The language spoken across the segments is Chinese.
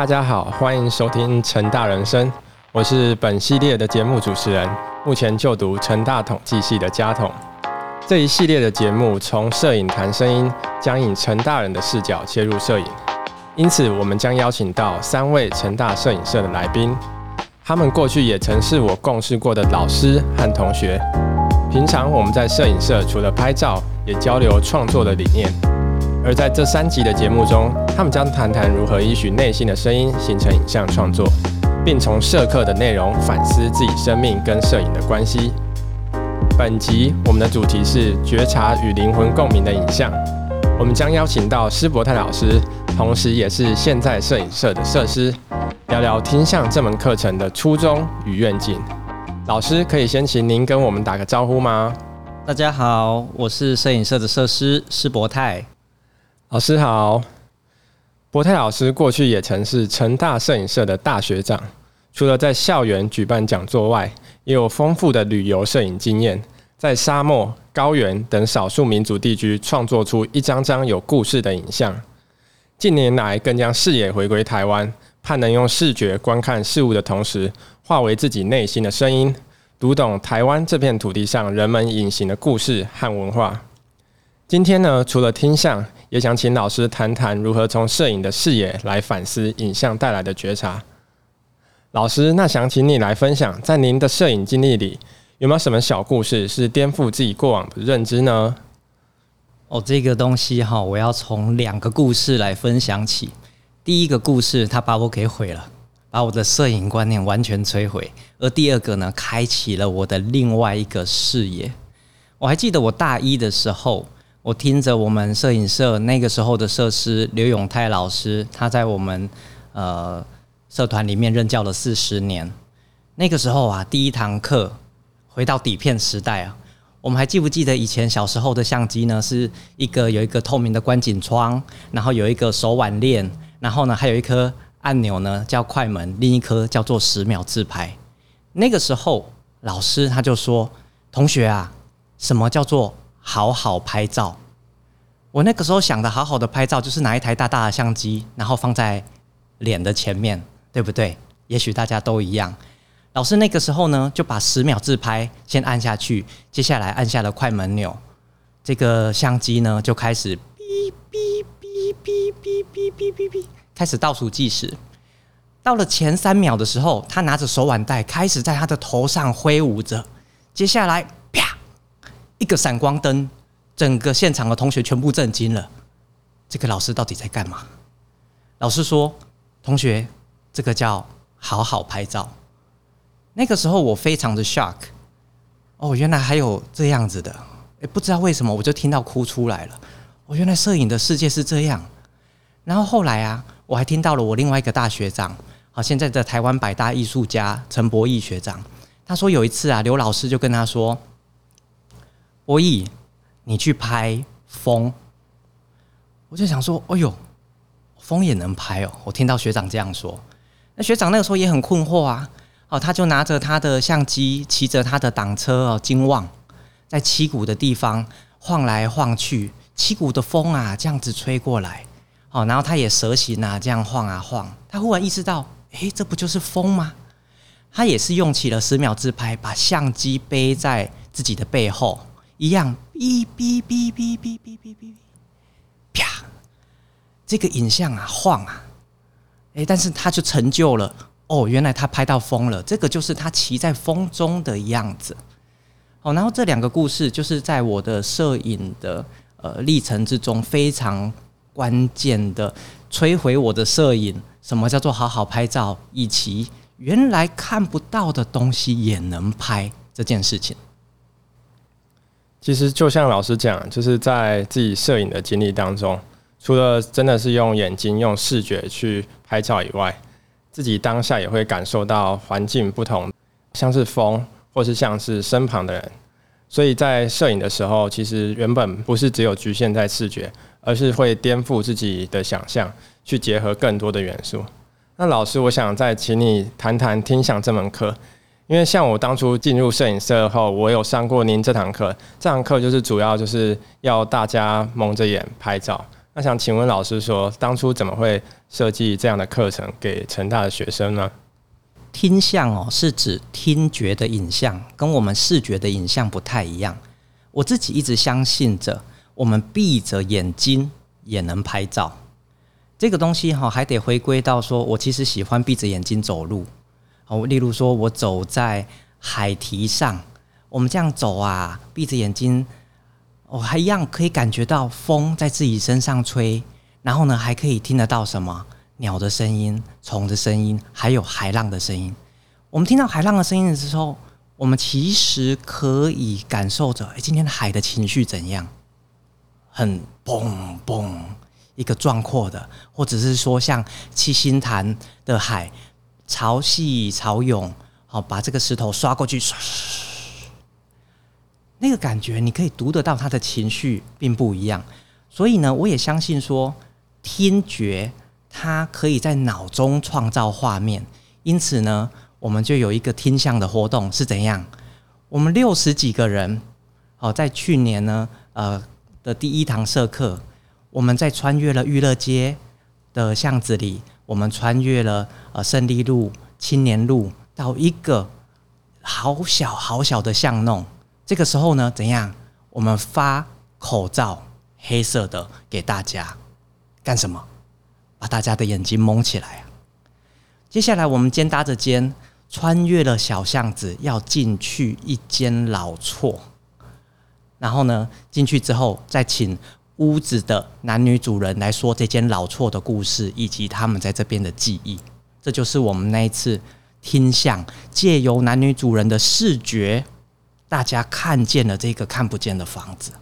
大家好，欢迎收听成大人生，我是本系列的节目主持人，目前就读成大统计系的嘉统。这一系列的节目从摄影谈声音，将以成大人的视角切入摄影，因此我们将邀请到三位成大摄影社的来宾，他们过去也曾是我共事过的老师和同学。平常我们在摄影社除了拍照，也交流创作的理念。而在这三集的节目中，他们将谈谈如何依循内心的声音形成影像创作，并从社课的内容反思自己生命跟摄影的关系。本集我们的主题是觉察与灵魂共鸣的影像。我们将邀请到施伯泰老师，同时也是现在摄影社的设施，聊聊听相这门课程的初衷与愿景。老师可以先请您跟我们打个招呼吗？大家好，我是摄影社的摄师施伯泰。老师好，博泰老师过去也曾是成大摄影社的大学长，除了在校园举办讲座外，也有丰富的旅游摄影经验，在沙漠、高原等少数民族地区创作出一张张有故事的影像。近年来，更将视野回归台湾，盼能用视觉观看事物的同时，化为自己内心的声音，读懂台湾这片土地上人们隐形的故事和文化。今天呢，除了听相。也想请老师谈谈如何从摄影的视野来反思影像带来的觉察。老师，那想请你来分享，在您的摄影经历里，有没有什么小故事是颠覆自己过往的认知呢？哦，这个东西哈，我要从两个故事来分享起。第一个故事，它把我给毁了，把我的摄影观念完全摧毁；而第二个呢，开启了我的另外一个视野。我还记得我大一的时候。我听着我们摄影社那个时候的设施刘永泰老师，他在我们呃社团里面任教了四十年。那个时候啊，第一堂课回到底片时代啊，我们还记不记得以前小时候的相机呢？是一个有一个透明的观景窗，然后有一个手腕链，然后呢还有一颗按钮呢叫快门，另一颗叫做十秒自拍。那个时候老师他就说：“同学啊，什么叫做？”好好拍照，我那个时候想的好好的拍照，就是拿一台大大的相机，然后放在脸的前面，对不对？也许大家都一样。老师那个时候呢，就把十秒自拍先按下去，接下来按下了快门钮，这个相机呢就开始哔哔哔哔哔哔哔哔哔，开始倒数计时。到了前三秒的时候，他拿着手腕带开始在他的头上挥舞着，接下来。一个闪光灯，整个现场的同学全部震惊了。这个老师到底在干嘛？老师说：“同学，这个叫好好拍照。”那个时候我非常的 shock。哦，原来还有这样子的。哎，不知道为什么我就听到哭出来了。哦，原来摄影的世界是这样。然后后来啊，我还听到了我另外一个大学长，好，现在的台湾百大艺术家陈博义学长，他说有一次啊，刘老师就跟他说。博弈，你去拍风，我就想说，哎呦，风也能拍哦！我听到学长这样说，那学长那个时候也很困惑啊。哦，他就拿着他的相机，骑着他的挡车哦，金旺，在七股的地方晃来晃去，七股的风啊，这样子吹过来，哦，然后他也蛇形啊，这样晃啊晃。他忽然意识到，哎，这不就是风吗？他也是用起了十秒自拍，把相机背在自己的背后。一样，哔哔哔哔哔哔哔哔，啪！这个影像啊，晃啊，哎，但是他就成就了。哦，原来他拍到风了，这个就是他骑在风中的样子。哦，然后这两个故事就是在我的摄影的呃历程之中非常关键的摧毁我的摄影。什么叫做好好拍照？以及原来看不到的东西也能拍这件事情。其实就像老师讲，就是在自己摄影的经历当中，除了真的是用眼睛、用视觉去拍照以外，自己当下也会感受到环境不同，像是风，或是像是身旁的人。所以在摄影的时候，其实原本不是只有局限在视觉，而是会颠覆自己的想象，去结合更多的元素。那老师，我想再请你谈谈听想这门课。因为像我当初进入摄影社后，我有上过您这堂课。这堂课就是主要就是要大家蒙着眼拍照。那想请问老师说，当初怎么会设计这样的课程给成大的学生呢？听相哦，是指听觉的影像，跟我们视觉的影像不太一样。我自己一直相信着，我们闭着眼睛也能拍照。这个东西哈，还得回归到说，我其实喜欢闭着眼睛走路。哦，例如说我走在海堤上，我们这样走啊，闭着眼睛，我还一样可以感觉到风在自己身上吹，然后呢，还可以听得到什么？鸟的声音、虫的声音，还有海浪的声音。我们听到海浪的声音的时候，我们其实可以感受着，哎，今天的海的情绪怎样？很嘣嘣，一个壮阔的，或者是说像七星潭的海，潮汐潮涌，好，把这个石头刷过去，刷，那个感觉你可以读得到，他的情绪并不一样。所以呢，我也相信说，听觉。它可以在脑中创造画面，因此呢，我们就有一个听相的活动是怎样？我们六十几个人，哦，在去年呢，呃的第一堂社课，我们在穿越了娱乐街的巷子里，我们穿越了呃胜利路、青年路，到一个好小好小的巷弄。这个时候呢，怎样？我们发口罩，黑色的给大家，干什么？把大家的眼睛蒙起来啊！接下来我们肩搭着肩，穿越了小巷子，要进去一间老厝。然后呢，进去之后，再请屋子的男女主人来说这间老厝的故事，以及他们在这边的记忆。这就是我们那一次听相，借由男女主人的视觉，大家看见了这个看不见的房子。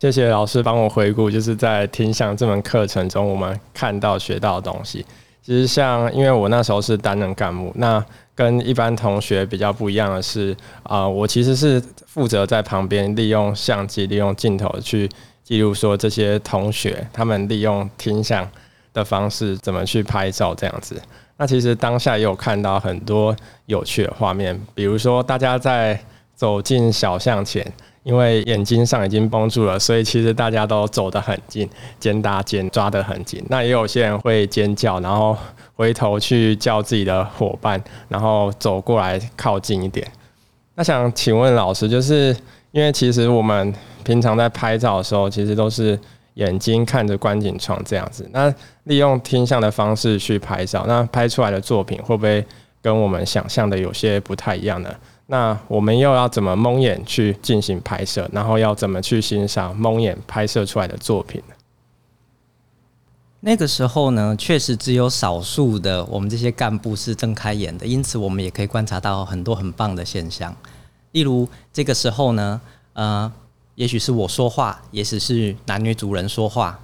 谢谢老师帮我回顾，就是在听相这门课程中，我们看到学到的东西。其实像，因为我那时候是担任干部，那跟一般同学比较不一样的是，啊，我其实是负责在旁边利用相机、利用镜头去例如，说这些同学他们利用听相的方式怎么去拍照这样子。那其实当下也有看到很多有趣的画面，比如说大家在走进小巷前。因为眼睛上已经绷住了，所以其实大家都走得很近，肩搭肩抓得很紧。那也有些人会尖叫，然后回头去叫自己的伙伴，然后走过来靠近一点。那想请问老师，就是因为其实我们平常在拍照的时候，其实都是眼睛看着观景窗这样子。那利用听像的方式去拍照，那拍出来的作品会不会跟我们想象的有些不太一样呢？那我们又要怎么蒙眼去进行拍摄？然后要怎么去欣赏蒙眼拍摄出来的作品呢？那个时候呢，确实只有少数的我们这些干部是睁开眼的，因此我们也可以观察到很多很棒的现象。例如这个时候呢，呃，也许是我说话，也许是男女主人说话。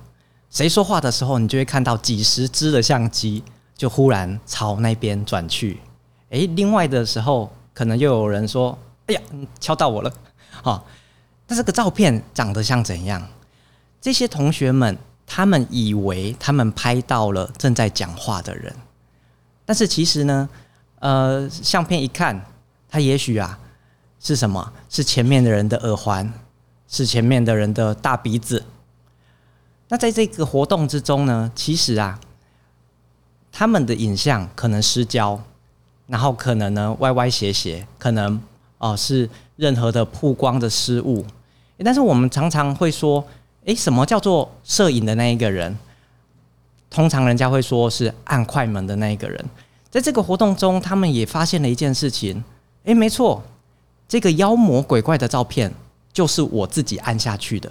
谁说话的时候，你就会看到几十支的相机就忽然朝那边转去。诶，另外的时候。可能又有人说：“哎呀，敲到我了！” 哈，那这个照片长得像怎样？这些同学们他们以为他们拍到了正在讲话的人，但是其实呢，呃，相片一看，他也许啊是什么？是前面的人的耳环，是前面的人的大鼻子。那在这个活动之中呢，其实啊，他们的影像可能失焦。然后可能呢歪歪斜斜，可能哦是任何的曝光的失误，但是我们常常会说，诶，什么叫做摄影的那一个人？通常人家会说是按快门的那一个人。在这个活动中，他们也发现了一件事情，诶，没错，这个妖魔鬼怪的照片就是我自己按下去的。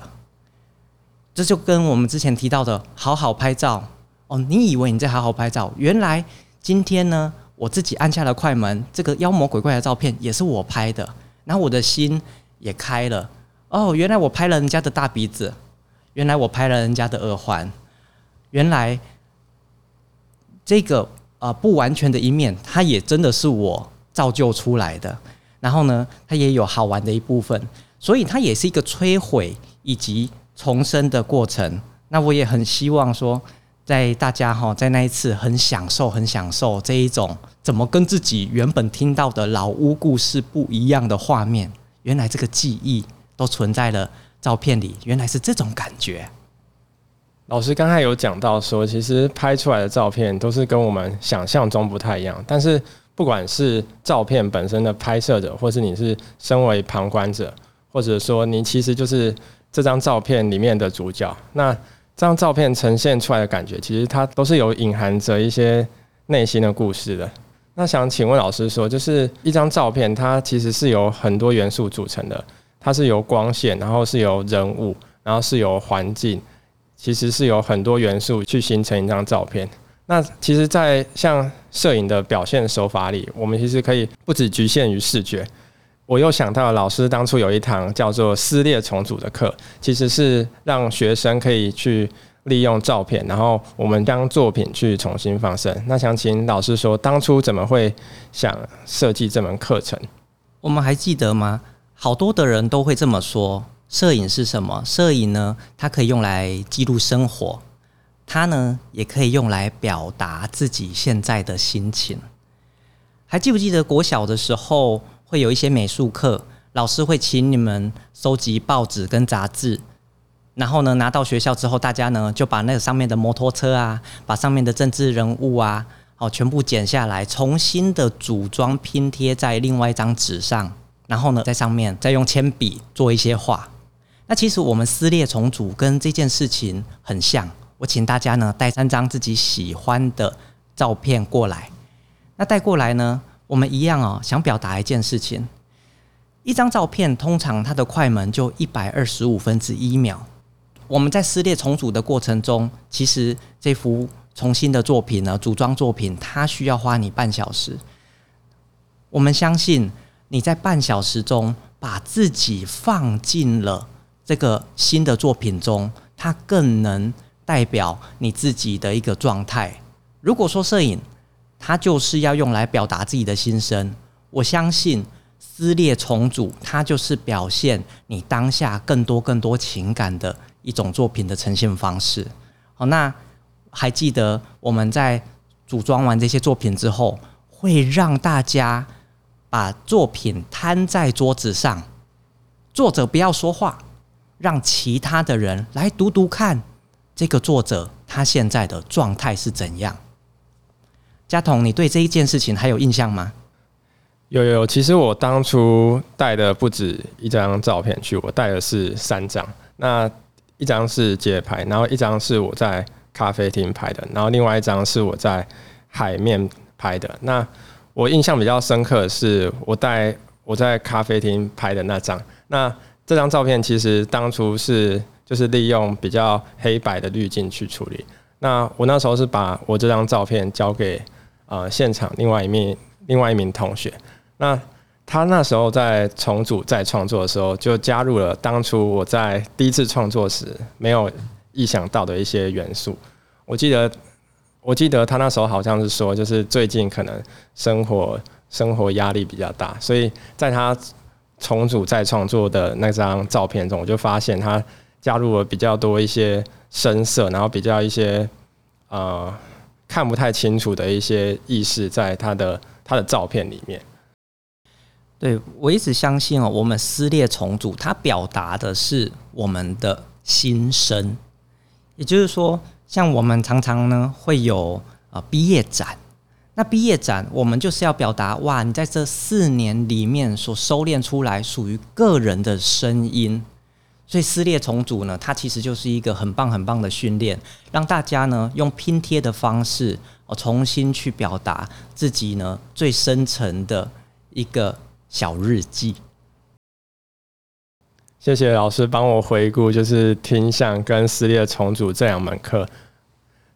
这就跟我们之前提到的好好拍照哦，你以为你在好好拍照，原来今天呢？我自己按下了快门，这个妖魔鬼怪的照片也是我拍的，然后我的心也开了。哦，原来我拍了人家的大鼻子，原来我拍了人家的耳环，原来这个啊不完全的一面，它也真的是我造就出来的。然后呢，它也有好玩的一部分，所以它也是一个摧毁以及重生的过程。那我也很希望说。在大家哈，在那一次很享受、很享受这一种怎么跟自己原本听到的老屋故事不一样的画面，原来这个记忆都存在了照片里，原来是这种感觉。老师刚才有讲到说，其实拍出来的照片都是跟我们想象中不太一样。但是不管是照片本身的拍摄者，或是你是身为旁观者，或者说你其实就是这张照片里面的主角，那这张照片呈现出来的感觉，其实它都是有隐含着一些内心的故事的。那想请问老师说，就是一张照片，它其实是由很多元素组成的，它是由光线，然后是由人物，然后是由环境。其实是有很多元素去形成一张照片。那其实，在像摄影的表现手法里，我们其实可以不只局限于视觉。我又想到老师当初有一堂叫做撕裂重组的课，其实是让学生可以去利用照片，然后我们将作品去重新放生。那想请老师说，当初怎么会想设计这门课程？我们还记得吗？好多的人都会这么说。摄影是什么？摄影呢？它可以用来记录生活，它呢也可以用来表达自己现在的心情。还记不记得国小的时候会有一些美术课，老师会请你们收集报纸跟杂志，然后呢拿到学校之后，大家呢就把那个上面的摩托车啊，把上面的政治人物啊，哦全部剪下来，重新的组装拼贴在另外一张纸上，然后呢在上面再用铅笔做一些画。那其实我们撕裂重组跟这件事情很像，我请大家呢带三张自己喜欢的照片过来。那带过来呢，我们一样哦，想表达一件事情。一张照片通常它的快门就一百二十五分之一秒。我们在撕裂重组的过程中，其实这幅重新的作品呢，组装作品它需要花你半小时。我们相信你在半小时中把自己放进了。这个新的作品中，它更能代表你自己的一个状态。如果说摄影，它就是要用来表达自己的心声，我相信撕裂重组，它就是表现你当下更多更多情感的一种作品的呈现方式。好，那还记得我们在组装完这些作品之后，会让大家把作品摊在桌子上，作者不要说话。让其他的人来读读看，这个作者他现在的状态是怎样？嘉彤，你对这一件事情还有印象吗？有有，其实我当初带的不止一张照片去，我带的是三张。那一张是街拍，然后一张是我在咖啡厅拍的，然后另外一张是我在海面拍的。那我印象比较深刻的是我带我在咖啡厅拍的那张。那这张照片其实当初是就是利用比较黑白的滤镜去处理。那我那时候是把我这张照片交给呃现场另外一名另外一名同学。那他那时候在重组再创作的时候，就加入了当初我在第一次创作时没有意想到的一些元素。我记得我记得他那时候好像是说，就是最近可能生活生活压力比较大，所以在他。重组再创作的那张照片中，我就发现他加入了比较多一些深色，然后比较一些呃看不太清楚的一些意识在他的他的照片里面。对我一直相信哦，我们撕裂重组，它表达的是我们的心声。也就是说，像我们常常呢会有啊毕业展。那毕业展，我们就是要表达哇，你在这四年里面所收敛出来属于个人的声音，所以撕裂重组呢，它其实就是一个很棒很棒的训练，让大家呢用拼贴的方式，哦，重新去表达自己呢最深层的一个小日记。谢谢老师帮我回顾，就是听相跟撕裂重组这两门课。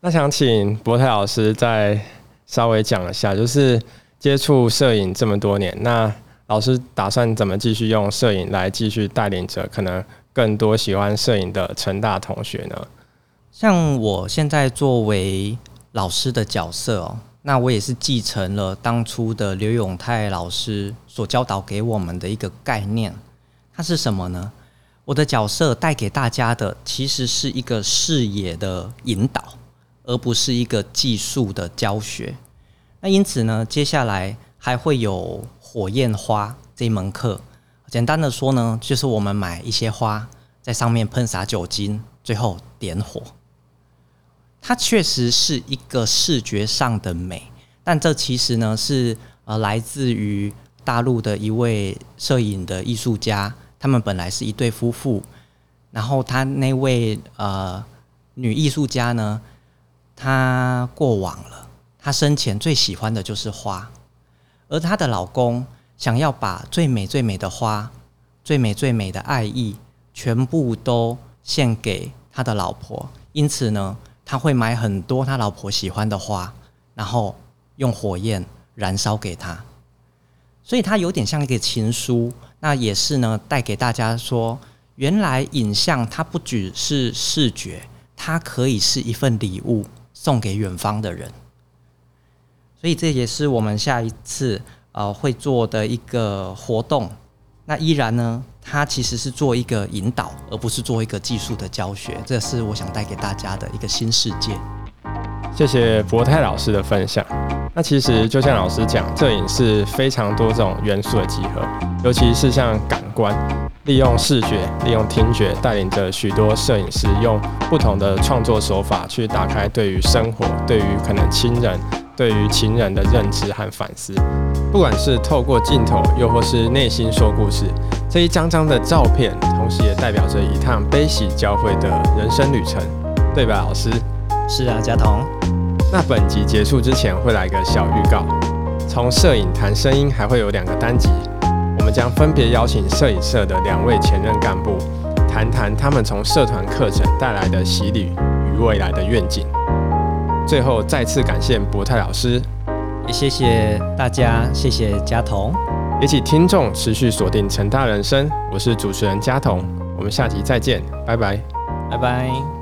那想请博泰老师再。稍微讲一下，就是接触摄影这么多年，那老师打算怎么继续用摄影来继续带领着可能更多喜欢摄影的成大同学呢？像我现在作为老师的角色哦，那我也是继承了当初的刘永泰老师所教导给我们的一个概念，它是什么呢？我的角色带给大家的其实是一个视野的引导。而不是一个技术的教学。那因此呢，接下来还会有火焰花这门课。简单的说呢，就是我们买一些花，在上面喷洒酒精，最后点火。它确实是一个视觉上的美，但这其实呢是呃来自于大陆的一位摄影的艺术家，他们本来是一对夫妇，然后他那位呃女艺术家呢，她过往了，她生前最喜欢的就是花，而她的老公想要把最美最美的花、最美最美的爱意全部都献给他的老婆，因此呢。他会买很多他老婆喜欢的花，然后用火焰燃烧给他，所以他有点像一个情书。那也是呢，带给大家说，原来影像它不只是视觉，它可以是一份礼物送给远方的人。所以这也是我们下一次呃会做的一个活动。那依然呢，它其实是做一个引导，而不是做一个技术的教学。这是我想带给大家的一个新世界。谢谢博泰老师的分享。那其实就像老师讲，摄影是非常多种元素的集合，尤其是像感官，利用视觉、利用听觉，带领着许多摄影师用不同的创作手法去打开对于生活、对于可能亲人。对于情人的认知和反思，不管是透过镜头，又或是内心说故事，这一张张的照片，同时也代表着一趟悲喜交汇的人生旅程，对吧，老师？是啊，佳彤。那本集结束之前会来个小预告，从摄影谈声音还会有两个单集，我们将分别邀请摄影社的两位前任干部，谈谈他们从社团课程带来的洗礼与未来的愿景。最后再次感谢博泰老师，也谢谢大家，谢谢嘉彤，也请听众持续锁定成大人生，我是主持人嘉彤，我们下集再见，拜拜，拜拜。